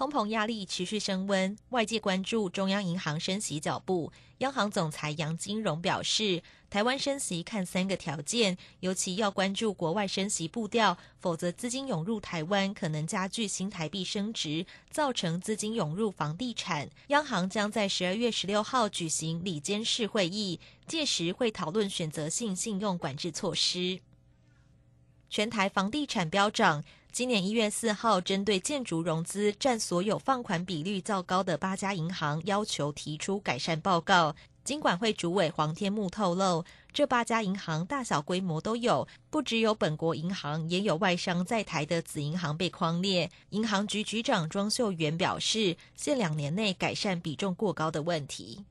通膨压力持续升温，外界关注中央银行升息脚步。央行总裁杨金荣表示，台湾升息看三个条件，尤其要关注国外升息步调，否则资金涌入台湾可能加剧新台币升值，造成资金涌入房地产。央行将在十二月十六号举行里监事会议，届时会讨论选择性信用管制措施。全台房地产飙涨，今年一月四号，针对建筑融资占所有放款比率较高的八家银行，要求提出改善报告。金管会主委黄天木透露，这八家银行大小规模都有，不只有本国银行，也有外商在台的子银行被框列。银行局局长庄秀元表示，现两年内改善比重过高的问题。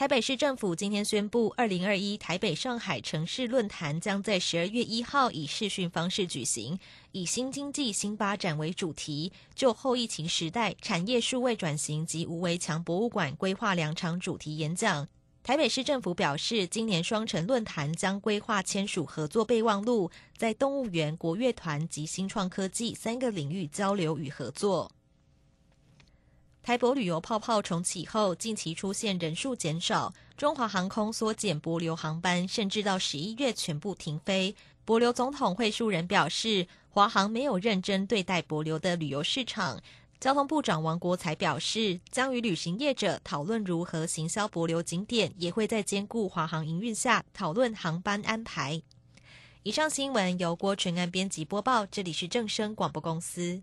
台北市政府今天宣布，二零二一台北上海城市论坛将在十二月一号以视讯方式举行，以“新经济新发展”为主题，就后疫情时代产业数位转型及无围墙博物馆规划两场主题演讲。台北市政府表示，今年双城论坛将规划签署合作备忘录，在动物园、国乐团及新创科技三个领域交流与合作。台博旅游泡泡重启后，近期出现人数减少，中华航空缩减博流航班，甚至到十一月全部停飞。博流总统会数人表示，华航没有认真对待博流的旅游市场。交通部长王国才表示，将与旅行业者讨论如何行销博流景点，也会在兼顾华航营运下讨论航班安排。以上新闻由郭纯安编辑播报，这里是正声广播公司。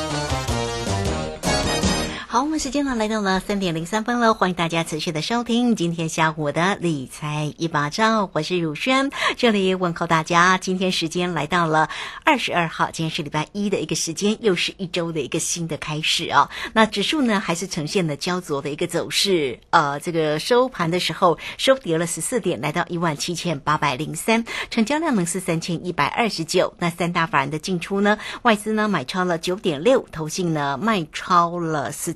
好，我们时间呢来到了三点零三分了，欢迎大家持续的收听今天下午的理财一把照，我是汝轩，这里问候大家。今天时间来到了二十二号，今天是礼拜一的一个时间，又是一周的一个新的开始啊。那指数呢还是呈现了焦灼的一个走势，呃，这个收盘的时候收跌了十四点，来到一万七千八百零三，成交量呢是三千一百二十九。那三大法人的进出呢，外资呢买超了九点六，投信呢卖超了四。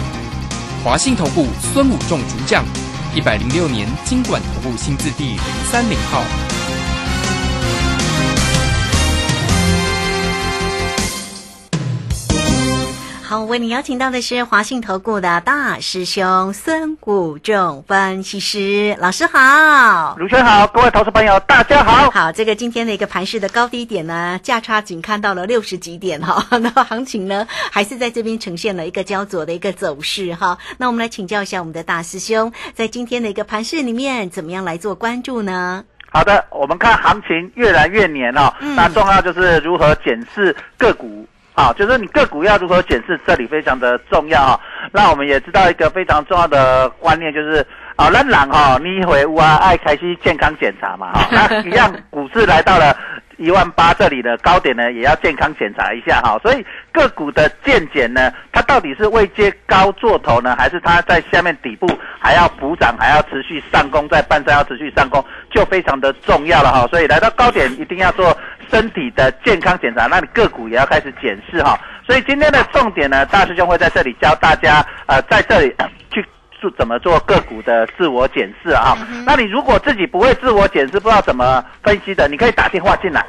华信投顾孙武仲主将，一百零六年经管投顾新字第零三零号。好，我，为你邀请到的是华信投顾的大师兄孙谷仲分析师老师好。卢轩好，各位投资朋友大家好。好，这个今天的一个盘势的高低点呢，价差仅看到了六十几点哈，那行情呢还是在这边呈现了一个焦灼的一个走势哈。那我们来请教一下我们的大师兄，在今天的一个盘势里面，怎么样来做关注呢？好的，我们看行情越来越黏哦，嗯那重要就是如何检视个股。好，就是你个股要如何检视，这里非常的重要啊。那我们也知道一个非常重要的观念，就是啊，那人哈，你回屋啊，爱开始健康检查嘛哈。那一样，股市来到了一万八这里的高点呢，也要健康检查一下哈。所以个股的见检呢，它到底是未接高做头呢，还是它在下面底部还要补涨，还要持续上攻，在半山要持续上攻，就非常的重要了哈。所以来到高点一定要做身体的健康检查，那你个股也要开始检视哈。所以今天的重点呢，大师兄会在这里教大家，呃，在这里去做怎么做个股的自我检视啊。那你如果自己不会自我检视，不知道怎么分析的，你可以打电话进来。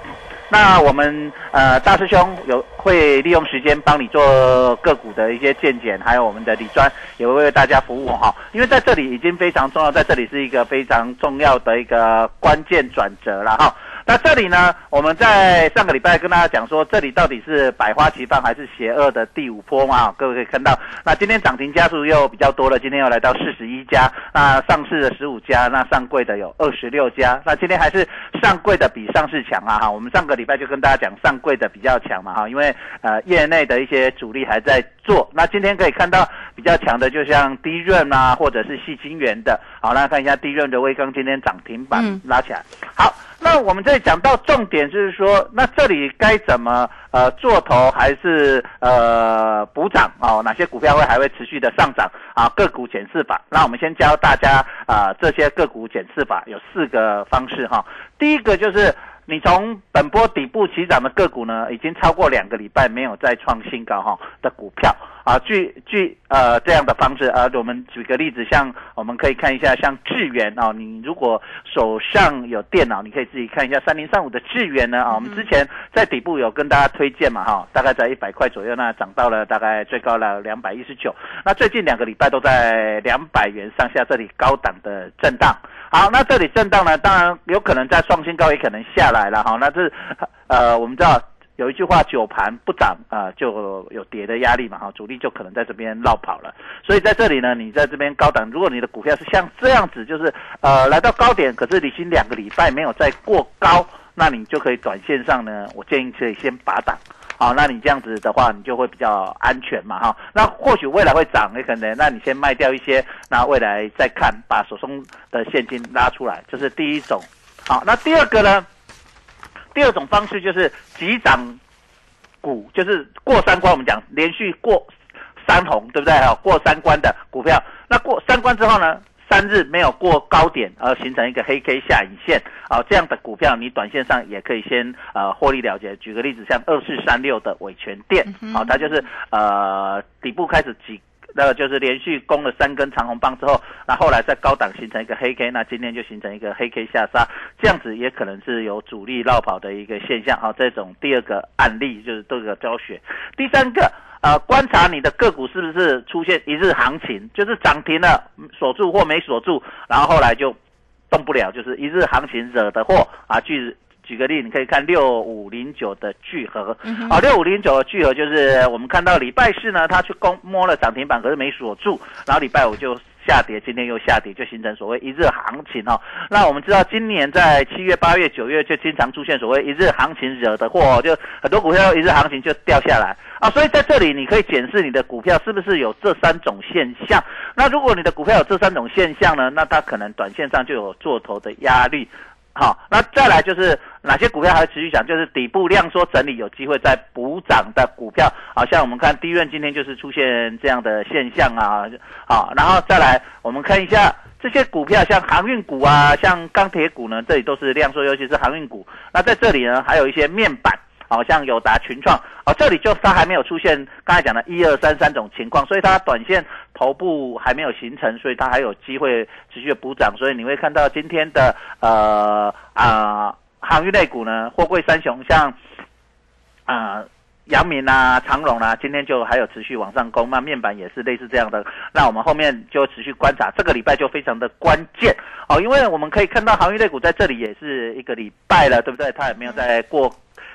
那我们呃大师兄有会利用时间帮你做个股的一些见解，还有我们的李专也会为大家服务哈。因为在这里已经非常重要，在这里是一个非常重要的一个关键转折了哈。那这里呢，我们在上个礼拜跟大家讲说，这里到底是百花齐放还是邪恶的第五波嘛？各位可以看到，那今天涨停家数又比较多了，今天又来到四十一家，那上市的十五家，那上柜的有二十六家，那今天还是上柜的比上市强啊哈。我们上个礼拜就跟大家讲上柜的比较强嘛哈，因为呃业内的一些主力还在做，那今天可以看到比较强的，就像低润啊，或者是细晶圆的，好，那看一下低润的微刚今天涨停板嗯拉起来，好。那我们这里讲到重点就是说，那这里该怎么呃做头还是呃补涨哦？哪些股票会还会持续的上涨啊？个股检视法，那我们先教大家啊、这些个股检视法有四个方式哈。第一个就是你从本波底部起涨的个股呢，已经超过两个礼拜没有再创新高哈的股票。啊，据据呃这样的方式啊，我们举个例子，像我们可以看一下像智源啊，你如果手上有电脑，你可以自己看一下三零三五的智源呢啊，我们之前在底部有跟大家推荐嘛哈，大概在一百块左右，那涨到了大概最高了两百一十九，那最近两个礼拜都在两百元上下这里高档的震荡。好，那这里震荡呢，当然有可能在创新高，也可能下来了哈。那这呃，我们知道有一句话，久盘不涨啊、就有跌的压力嘛哈，主力就可能在这边绕跑了。所以在这里呢，你在这边高档，如果你的股票是像这样子，就是呃来到高点，可是已经两个礼拜没有再过高，那你就可以短线上呢，我建议可以先拔档。好，那你这样子的话，你就会比较安全嘛，哈。那或许未来会涨，也可能，那你先卖掉一些，那未来再看，把手中的现金拉出来，这是第一种。好，那第二个呢？第二种方式就是急涨股，就是过三关，我们讲连续过三红，对不对？哈，过三关的股票，那过三关之后呢？三日没有过高点而形成一个黑 K 下影线啊，这样的股票你短线上也可以先呃获利了结。举个例子，像二四三六的伟全店，好、它就是呃底部开始挤。那个就是连续攻了三根长红棒之后，那后来在高档形成一个黑 K，那今天就形成一个黑 K 下杀，这样子也可能是有主力绕跑的一个现象啊。这种第二个案例就是这个教学。第三个，呃，观察你的个股是不是出现一日行情，就是涨停了锁住或没锁住，然后后来就动不了，就是一日行情惹的祸啊。举举个例，你可以看六五零九的聚合，啊，六五零九的聚合就是我们看到礼拜四呢，它去攻摸了涨停板，可是没锁住，然后礼拜五就下跌，今天又下跌，就形成所谓一日行情哦。那我们知道，今年在七月、八月、九月就经常出现所谓一日行情惹的祸，就很多股票一日行情就掉下来啊。所以在这里你可以检视你的股票是不是有这三种现象。那如果你的股票有这三种现象呢，那它可能短线上就有做头的压力。好，那再来就是哪些股票还会持续涨？就是底部量缩整理，有机会再补涨的股票。好像我们看低润今天就是出现这样的现象啊。好，然后再来我们看一下这些股票，像航运股啊，像钢铁股呢，这里都是量缩，尤其是航运股。那在这里呢，还有一些面板。好像友达、群创，哦，这里就它还没有出现刚才讲的一二三三种情况，所以它短线头部还没有形成，所以它还有机会持续的补涨，所以你会看到今天的呃啊航运类股呢，货柜三雄像啊。阳明啊、长荣啊，今天就还有持续往上攻，那面板也是类似这样的。那我们后面就持续观察，这个礼拜就非常的关键哦，因为我们可以看到航运类股在这里也是一个礼拜了，对不对？它也没有再过。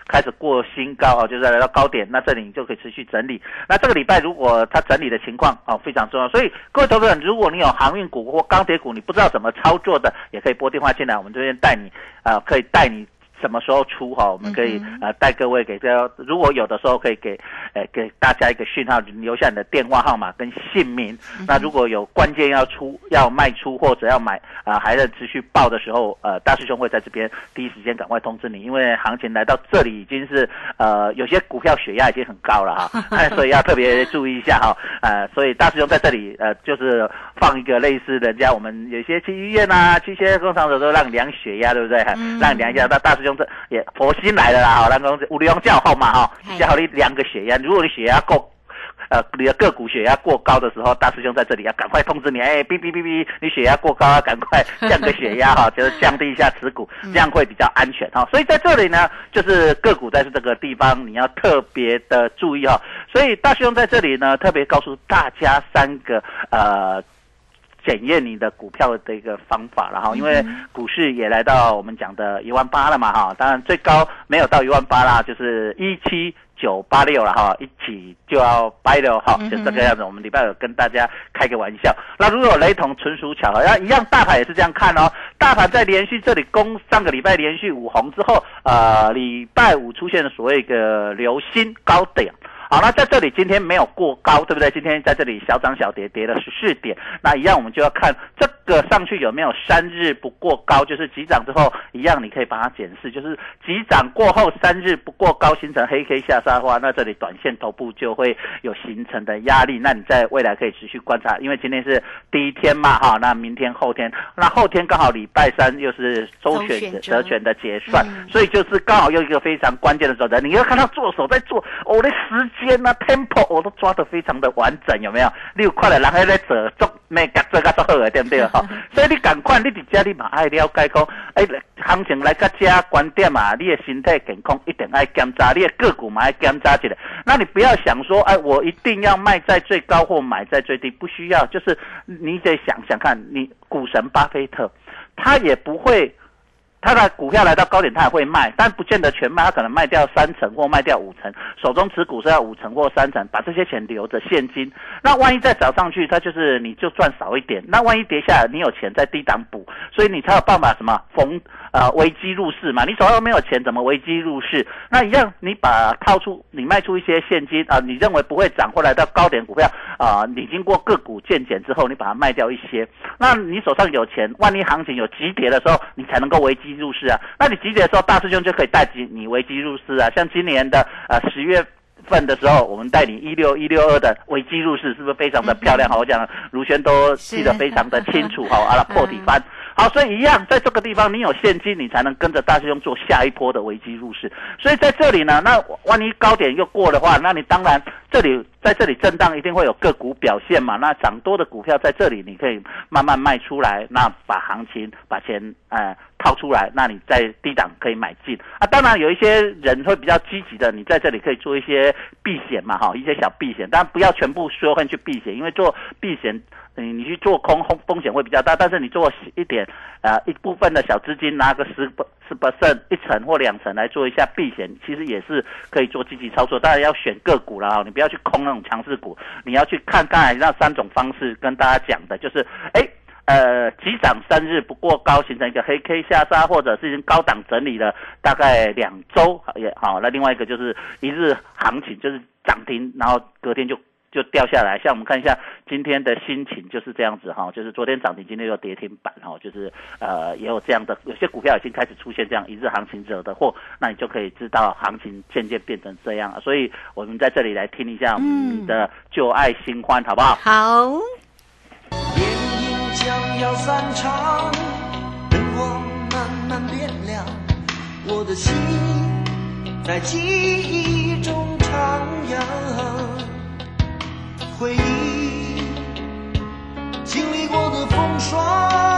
开始过新高啊，就是来到高点，那这里你就可以持续整理。那这个礼拜如果它整理的情况啊非常重要，所以各位投资者，如果你有航运股或钢铁股，你不知道怎么操作的，也可以拨电话进来，我们这边带你啊，可以带你。什么时候出哈？我们可以呃带各位给这，如果有的时候可以给，呃给大家一个讯号，留下你的电话号码跟姓名。那如果有关键要出要卖出或者要买啊还在持续报的时候，呃大师兄会在这边第一时间赶快通知你，因为行情来到这里已经是呃有些股票血压已经很高了哈，所以要特别注意一下哈。呃，所以大师兄在这里呃就是放一个类似人家我们有些去医院啊，去一些工厂的时候让量血压，对不对？让量一下，那大师。用这也佛心来了啦，好，那个五粮叫号嘛，哈，叫你量个血压，如果你血压够，呃，你的个股血压过高的时候，大师兄在这里要赶快通知你，哎，哔哔哔哔，你血压过高啊，赶快降个血压哈，就是降低一下持股，这样会比较安全哈。所以在这里呢，就是？个股在这个地方你要特别的注意哈。所以大师兄在这里呢，特别告诉大家三个呃。检验你的股票的一个方法了哈，因为股市也来到我们讲的一万八了嘛哈，当然最高没有到一万八啦，就是一七九八六了哈，一起就要掰了哈，就这个样子。我们礼拜有跟大家开个玩笑，那如果有雷同，纯属巧合。那一样，大盘也是这样看哦。大盘在连续这里攻上个礼拜连续五红之后，呃，礼拜五出现了所谓的流星高点。好，那在这里今天没有过高，对不对？今天在这里小涨小跌，跌了十四点。那一样我们就要看这个上去有没有三日不过高，就是急涨之后一样，你可以把它检视，就是急涨过后三日不过高，形成黑 K 下杀的话，那这里短线头部就会有形成的压力。那你在未来可以持续观察，因为今天是第一天嘛，哈，那明天后天，那后天刚好礼拜三又是周选择权的结算，所以就是刚好又一个非常关键的时候，你要看他做手在做，我的时。间啊，tempo 我都抓得非常的完整，有没有？你有快了，然后在做做咩格做个做好个，对不对？哈，所以你赶快，你伫家你嘛爱了解讲，哎，行情来个家观点嘛，你的身体健康一定爱检查，你的个股嘛爱检查起来。那你不要想说，哎，我一定要卖在最高或买在最低，不需要，就是你得想想看，你股神巴菲特，他也不会。他的股票来到高点，他也会卖，但不见得全卖，他可能卖掉三成或卖掉五成，手中持股是要五成或三成，把这些钱留着现金。那万一再涨上去，他就是你就赚少一点。那万一跌下来，你有钱在低档补，所以你才有办法什么逢呃危机入市嘛。你手上没有钱，怎么危机入市？那一样，你把套出你卖出一些现金啊，你认为不会涨或来到高点股票啊，你经过个股见减之后，你把它卖掉一些，那你手上有钱，万一行情有急跌的时候，你才能够危机。入市啊，那你集结的时候，大师兄就可以带你你危机入市啊。像今年的呃十月份的时候，我们带你一六一六二的危机入市，是不是非常的漂亮？好，我讲卢轩都记得非常的清楚，好，啊破底翻。好，所以一样，在这个地方你有现金，你才能跟着大师兄做下一波的危机入市。所以在这里呢，那万一高点又过的话，那你当然这里在这里震荡，一定会有个股表现嘛。那涨多的股票在这里，你可以慢慢卖出来，那把行情把钱呃套出来，那你在低档可以买进啊。当然有一些人会比较积极的，你在这里可以做一些避险嘛，哈，一些小避险，但不要全部缩分去避险，因为做避险。你你去做空，风风险会比较大，但是你做一点，呃，一部分的小资金拿个十是不胜一层或两层来做一下避险，其实也是可以做积极操作。当然要选个股了啊，你不要去空那种强势股，你要去看刚才那三种方式跟大家讲的，就是哎，呃，急涨三日不过高，形成一个黑 K 下杀，或者是已经高档整理了大概两周也好。那另外一个就是一日行情，就是涨停，然后隔天就。就掉下来，像我们看一下今天的心情就是这样子哈，就是昨天涨停，今天又跌停板哈，就是呃也有这样的，有些股票已经开始出现这样一日行情惹的祸，那你就可以知道行情渐渐变成这样了。所以我们在这里来听一下你的旧爱新欢，好不好？好。电影将要散场，灯光慢慢变亮，我的心在记忆中徜徉。回忆经历过的风霜，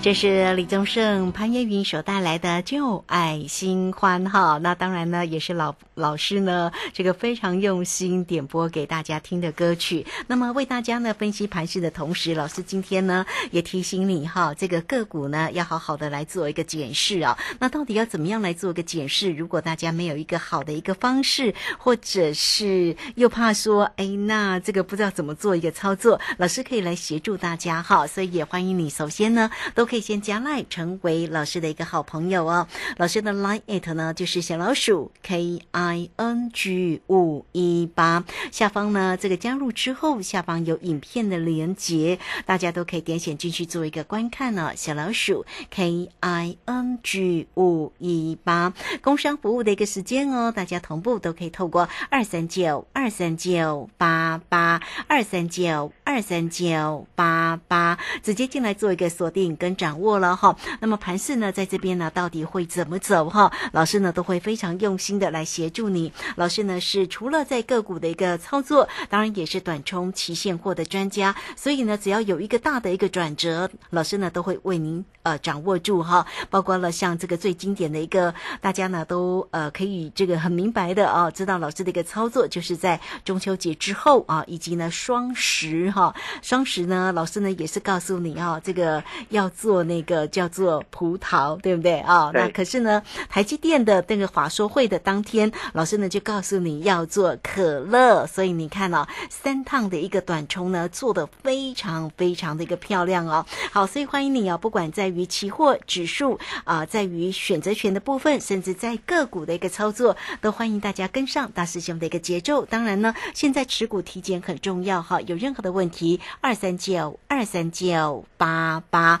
这是李宗盛、潘越云所带来的《旧爱新欢》哈。那当然呢，也是老老师呢这个非常用心点播给大家听的歌曲。那么为大家呢分析盘势的同时，老师今天呢也提醒你哈，这个个股呢要好好的来做一个检视啊。那到底要怎么样来做一个检视？如果大家没有一个好的一个方式，或者是又怕说，哎，那这个不知道怎么做一个操作，老师可以来协助大家哈。所以也欢迎你，首先呢都可以先加 line 成为老师的一个好朋友哦。老师的 line it 呢就是小老鼠 K I N G 五一八，下方呢这个加入之后，下方有影片的连接，大家都可以点选进去做一个观看呢。小老鼠 K I N G 五一八，工商服务的一个时间哦，大家同步都可以透过二三九二三九八八二三九二三九八八直接进来做一个锁定跟掌握了哈。那么盘势呢，在这边呢，到底会怎么走哈？老师呢都会非常用心的来协助你。老师呢是除了在个股的一个操作，当然也是短冲期现货的专家，所以呢，只要有一个大的一个转折，老师呢都会为您呃掌握住哈。包括了像这个最经典的一个，大家呢都呃可以这个很明白的啊，知道老师的一个操作，就是在中秋节之后啊，以及呢双十哈，双十呢，老师呢也是告诉你啊，这个要做那个叫做葡萄，对不对啊？对那可是呢，台积电的那个华说会的当天，老师呢就告诉你要做可乐，所以你看哦，三趟的一个短冲呢，做的非常非常的一个漂亮哦。好，所以欢迎你哦，不管在于期货指数啊、在于选择权的部分，甚至在个股的一个操作，都欢迎大家跟上大师兄的一个节奏。当然呢，现在持股体检很重要哈，有任何的问题，二三九二三九八八，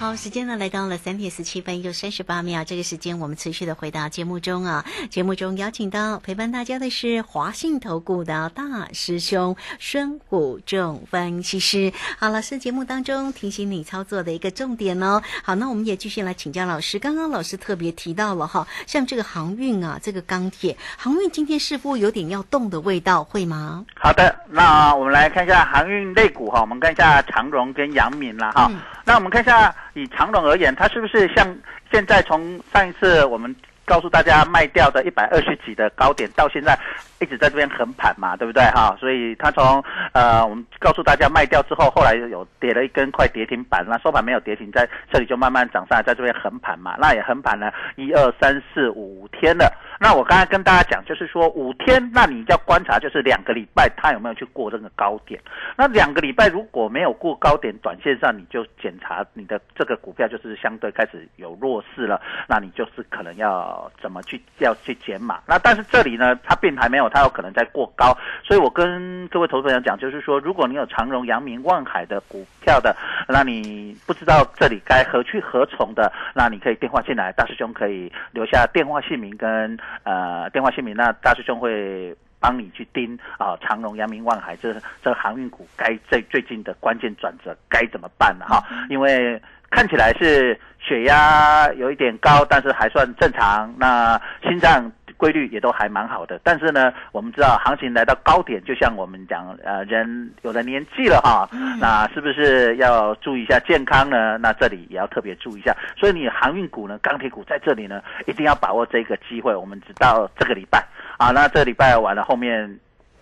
好，时间呢来到了三点十七分又三十八秒，这个时间我们持续的回到节目中啊。节目中邀请到陪伴大家的是华信投顾的大师兄孙虎仲分析师。好，老师节目当中提醒你操作的一个重点哦。好，那我们也继续来请教老师。刚刚老师特别提到了哈，像这个航运啊，这个钢铁航运今天似乎有点要动的味道，会吗？好的，那我们来看一下航运类股哈，我们看一下长荣跟阳明了哈。嗯那我们看一下以长荣而言，它是不是像现在从上一次我们告诉大家卖掉的一百二十几的高点，到现在一直在这边横盘嘛，对不对哈？所以它从呃我们告诉大家卖掉之后，后来有跌了一根快跌停板，那收盘没有跌停，在这里就慢慢涨上来，在这边横盘嘛，那也横盘了一二三四五天了。那我刚才跟大家讲，就是说五天，那你要观察就是两个礼拜它有没有去过这个高点。那两个礼拜如果没有过高点，短线上你就检查你的这个股票就是相对开始有弱势了，那你就是可能要怎么去要去减码。那但是这里呢，它并还没有，它有可能在过高，所以我跟各位投资朋友讲，就是说，如果你有长荣、阳明、万海的股票的，那你不知道这里该何去何从的，那你可以电话进来，大师兄可以留下电话姓名跟呃电话姓名，那大师兄会。帮你去盯啊，长荣、阳明、万海这这航运股该最最近的关键转折该怎么办呢？哈，因为看起来是血压有一点高，但是还算正常。那心脏规律也都还蛮好的。但是呢，我们知道行情来到高点，就像我们讲，呃，人有了年纪了哈，那是不是要注意一下健康呢？那这里也要特别注意一下。所以你航运股呢，钢铁股在这里呢，一定要把握这个机会。我们直到这个礼拜啊，那这个礼拜完了后面，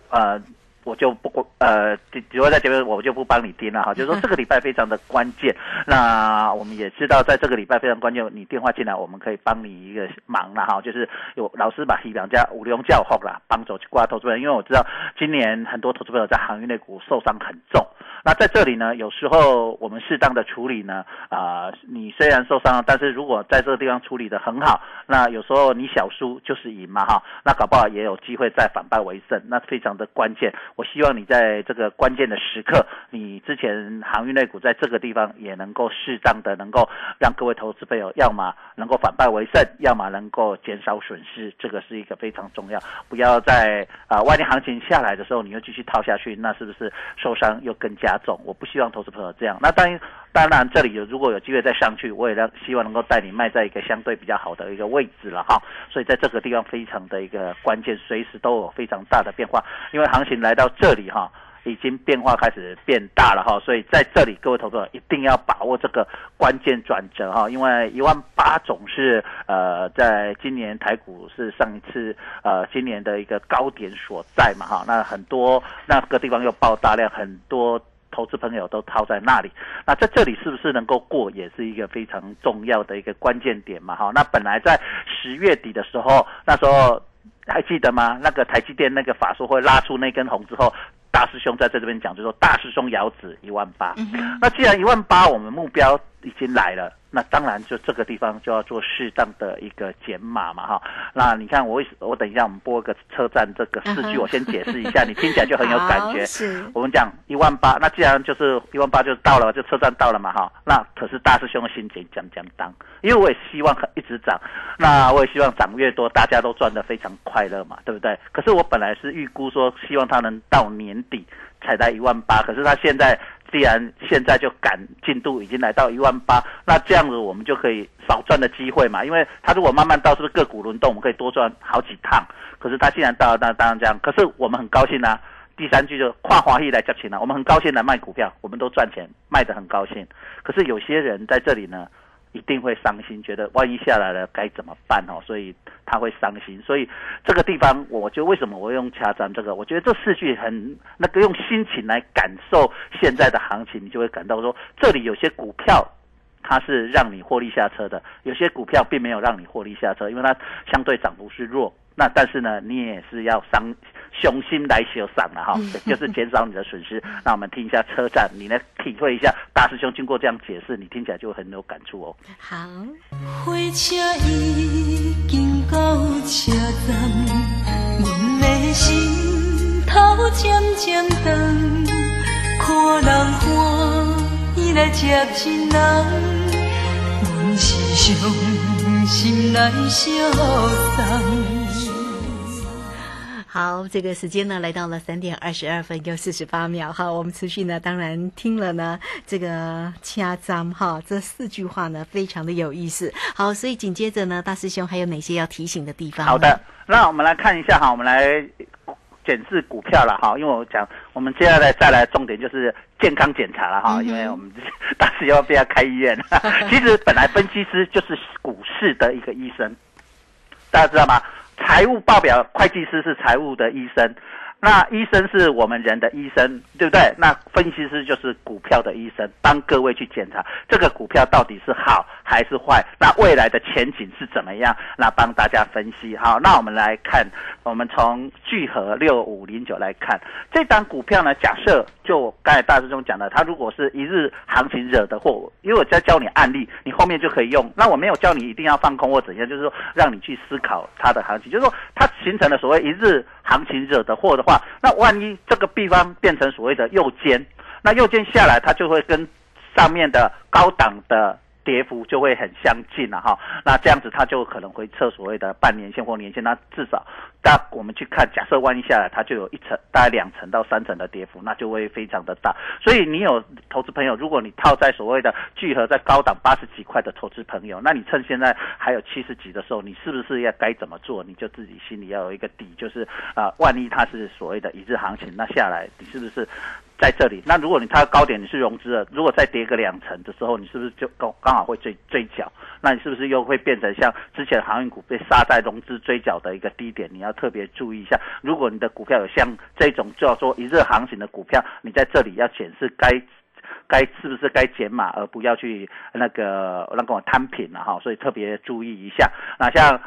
呃。我就不过呃，只只会在前面，我就不帮你盯了哈。就是说这个礼拜非常的关键，那我们也知道，在这个礼拜非常关键，你电话进来，我们可以帮你一个忙了哈。就是有老师把一两家五龙教后啦，帮走去挂投资人，因为我知道今年很多投资朋友在航运类股受伤很重。那在这里呢，有时候我们适当的处理呢，啊、你虽然受伤了，但是如果在这个地方处理的很好，那有时候你小输就是赢嘛哈，那搞不好也有机会再反败为胜，那非常的关键。我希望你在这个关键的时刻，你之前航运类股在这个地方也能够适当的能够让各位投资朋友，要么能够反败为胜，要么能够减少损失，这个是一个非常重要。不要在啊、外面行情下来的时候，你又继续套下去，那是不是受伤又更加重？我不希望投资朋友这样。那当然，当然这里有如果有机会再上去，我也让希望能够带你卖在一个相对比较好的一个位置了哈。所以在这个地方非常的一个关键，随时都有非常大的变化，因为行情来到这里哈。已经变化开始变大了哈，所以在这里各位投资者一定要把握这个关键转折哈，因为一万八总是呃在今年台股是上一次呃今年的一个高点所在嘛哈，那很多那个地方又爆大量，很多。投资朋友都套在那里，那在这里是不是能够过，也是一个非常重要的一个关键点嘛哈。那本来在十月底的时候，那时候还记得吗？那个台积电那个法说会拉出那根红之后，大师兄在这边讲，就说大师兄遥指一万八。那既然一万八，我们目标已经来了，那当然就这个地方就要做适当的一个减码嘛哈。那你看我为我等一下我们播个车站这个四句，我先解释一下，你听起来就很有感觉。是我们讲一万八，那既然就是一万八就到了，就车站到了嘛哈。那可是大师兄的心情讲讲当，因为我也希望一直涨，那我也希望涨越多，大家都赚得非常快乐嘛，对不对？可是我本来是预估说，希望它能到年底才在一万八，可是它现在既然现在就赶进度已经来到一万八，那这样子我们就可以少赚的机会嘛，因为它如果慢慢到，是不是个股轮动，我们可以多赚好几趟？可是它既然到了，那当然这样。可是我们很高兴啊。第三句就跨华裔来交钱了，我们很高兴来卖股票，我们都赚钱，卖得很高兴。可是有些人在这里呢，一定会伤心，觉得万一下来了该怎么办哦？所以他会伤心。所以这个地方，我就为什么我用掐站这个？我觉得这四句很那个用心情来感受现在的行情，你就会感到说，这里有些股票。它是让你获利下车的，有些股票并没有让你获利下车，因为它相对涨幅是弱。那但是呢，你也是要伤雄心来修散了哈，就是减少你的损失。那我们听一下车站，你来体会一下大师兄经过这样解释，你听起来就很有感触哦。好，火车已经到车站，阮的心头渐渐长，看人欢喜来接亲人，阮是伤心来相送。好，这个时间呢来到了三点二十二分又四十八秒哈，我们持续呢，当然听了呢这个掐章哈，这四句话呢非常的有意思。好，所以紧接着呢，大师兄还有哪些要提醒的地方？好的，，那我们来看一下哈，我们来检视股票了哈，因为我讲我们接下来再来重点就是健康检查了哈，嗯因为我们大师要不要开医院？其实本来分析师就是股市的一个医生，大家知道吗？财务报表会计师是财务的医生，那医生是我们人的医生，对不对？那分析师就是股票的医生，帮各位去检查这个股票到底是好还是坏，那未来的前景是怎么样？那帮大家分析。好，那我们来看，我们从聚合六五零九来看这档股票呢，假设就刚才大师兄讲的，它如果是一日行情惹的祸，因为我在教你案例，你后面就可以用。那我没有教你一定要放空或怎样，就是说让你去思考它的行情，就是说它形成了所谓一日行情惹的祸的话，那万一这个地方变成所谓的右肩，那右肩下来，它就会跟上面的高档的。跌幅就会很相近了哈，那这样子它就可能会测所谓的半年线或年线，那至少，大我们去看，假设万一下来，它就有一层大概两层到三层的跌幅，那就会非常的大。所以你有投资朋友，如果你套在所谓的聚合在高档八十几块的投资朋友，那你趁现在还有七十几的时候，你是不是要该怎么做？你就自己心里要有一个底，就是啊、万一它是所谓的一日行情，那下来你是不是？在这里，那如果你它高点你是融资了，如果再跌个两成的时候，你是不是就刚刚好会追追缴？那你是不是又会变成像之前航运股被杀在融资追缴的一个低点？你要特别注意一下。如果你的股票有像这种叫做一日行情的股票，你在这里要显示该该是不是该减码，而不要去那个那个摊平了哈，所以特别注意一下。那像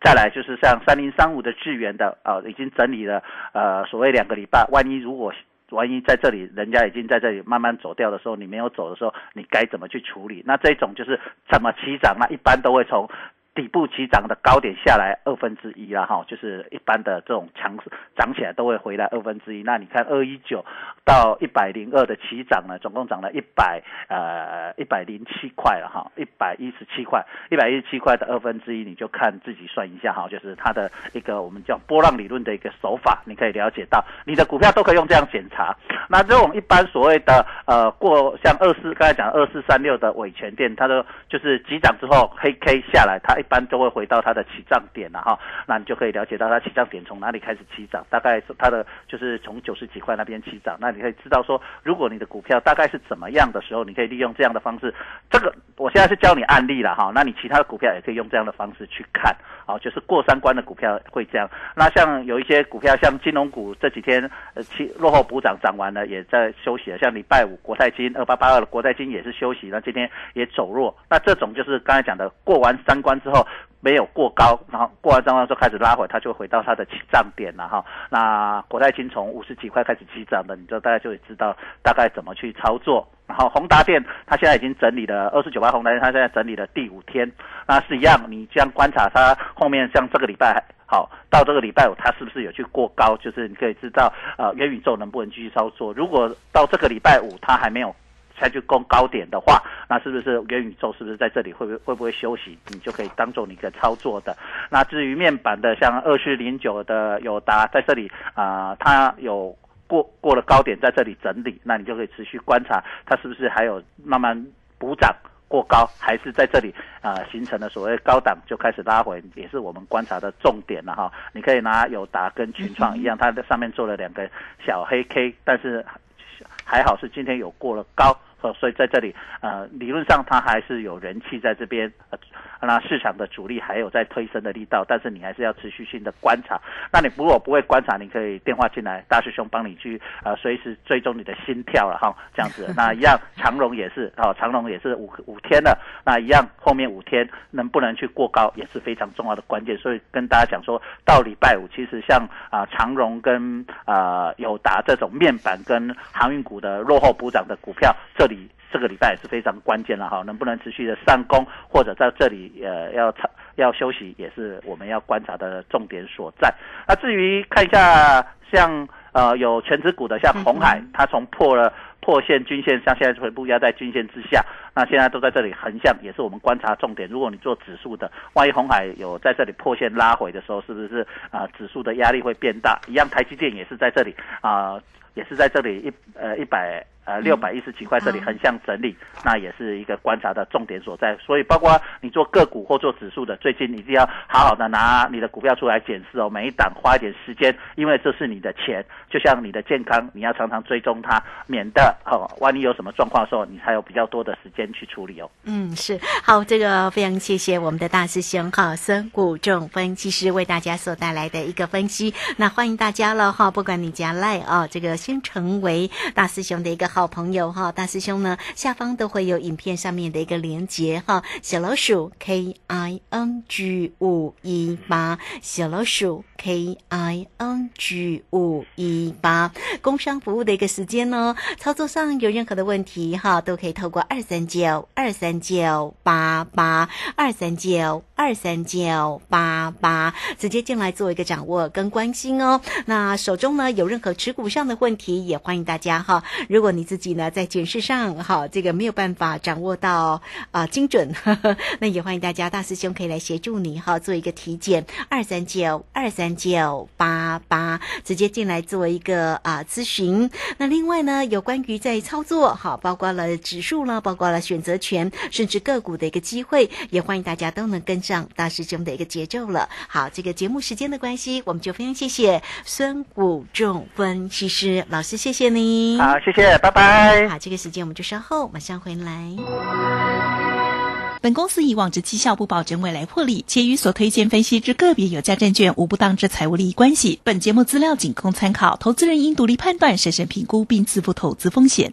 再来就是像三零三五的智源的呃，已经整理了呃所谓两个礼拜，万一如果万一在这里人家已经在这里慢慢走掉的时候，你没有走的时候，你该怎么去处理？那这种就是怎么起涨？那一般都会从。底部起涨的高点下来二分之一了哈，就是一般的这种强势涨起来都会回来二分之一。那你看二一九到一百零二的起涨呢，总共涨了一百呃一百零七块了哈，一百一十七块，一百一十七块的二分之一，你就看自己算一下哈，就是它的一个我们叫波浪理论的一个手法，你可以了解到你的股票都可以用这样检查。那这种一般所谓的呃过像二四刚才讲二四三六的尾权店，它的就是急涨之后黑 K 下来，它一般都会回到它的起涨点了哈，那你就可以了解到它起涨点从哪里开始起涨，大概是它的就是从九十几块那边起涨，那你可以知道说，如果你的股票大概是怎么样的时候，你可以利用这样的方式。这个我现在是教你案例了哈，那你其他的股票也可以用这样的方式去看，啊，就是过三关的股票会这样。那像有一些股票，像金融股这几天呃期落后补涨涨完了，也在休息了。像礼拜五国泰金二八八二的国泰金也是休息，那今天也走弱。那这种就是刚才讲的过完三关之后。没有过高，然后过完账之后开始拉回，它就回到它的起涨点了哈。那国泰金从五十几块开始起涨的，你就大概就会知道大概怎么去操作。然后宏达电，它现在已经整理了二十九块，宏达电它现在整理了第五天，那是一样，你这样观察它后面，像这个礼拜好到这个礼拜五，它是不是有去过高？就是你可以知道，呃，元宇宙能不能继续操作？如果到这个礼拜五它还没有。再去攻高点的话，那是不是元宇宙是不是在这里会不会会不会休息？你就可以当做你一个操作的。那至于面板的，像二四零九的友达在这里啊，它有过过了高点在这里整理，那你就可以持续观察它是不是还有慢慢补涨过高，还是在这里啊形成了所谓高档就开始拉回，也是我们观察的重点了哈。你可以拿友达跟群创一样，它在上面做了两个小黑 K，但是还好是今天有过了高。呃，所以在这里，呃，理论上它还是有人气在这边，呃，那市场的主力还有在推升的力道，但是你还是要持续性的观察。那你如果不会观察，你可以电话进来，大师兄帮你去，呃，随时追踪你的心跳了哈，这样子。那一样，长荣也是，哦，长荣也是五五天了，那一样后面五天能不能去过高也是非常重要的关键。所以跟大家讲说到礼拜五，其实像啊长荣跟啊友达这种面板跟航运股的落后补涨的股票，这里这个礼拜也是非常关键了哈，能不能持续的上攻，或者在这里呃要要休息，也是我们要观察的重点所在。那至于看一下像呃有全指股的，像红海，它从破了破线均线，像现在全部压在均线之下，那现在都在这里横向，也是我们观察重点。如果你做指数的，万一红海有在这里破线拉回的时候，是不是啊指数的压力会变大？一样，台积电也是在这里啊，也是在这里一呃一百。呃，六百一十几块这里横向整理，那也是一个观察的重点所在。所以，包括你做个股或做指数的，最近一定要好好的拿你的股票出来检视哦。每一档花一点时间，因为这是你的钱，就像你的健康，你要常常追踪它，免得哦，万一有什么状况的时候，你才有比较多的时间去处理哦。嗯，是好，这个非常谢谢我们的大师兄哈孙谷仲分析师为大家所带来的一个分析。那欢迎大家了哈，不管你家赖啊，这个先成为大师兄的一个。好朋友哈，大师兄呢，下方都会有影片上面的一个连接哈。小老鼠 K I N G 五一八，小老鼠 K I N G 五一八，工商服务的一个时间呢，操作上有任何的问题哈，都可以透过二三九二三九八八二三九二三九八八直接进来做一个掌握跟关心哦。那手中呢有任何持股上的问题，也欢迎大家哈。如果你自己呢，在检视上，哈，这个没有办法掌握到啊精准呵呵，那也欢迎大家大师兄可以来协助你哈，做一个体检，二三九二三九八八，直接进来做一个啊咨询。那另外呢，有关于在操作，哈，包括了指数了，包括了选择权，甚至个股的一个机会，也欢迎大家都能跟上大师兄的一个节奏了。好，这个节目时间的关系，我们就非常谢谢孙谷仲分析师老师，谢谢你。好，谢谢，拜拜。好，这个时间我们就稍后马上回来。本公司以往之绩效不保证未来获利，且与所推荐分析之个别有价证券无不当之财务利益关系。本节目资料仅供参考，投资人应独立判断、审慎评估并自负投资风险。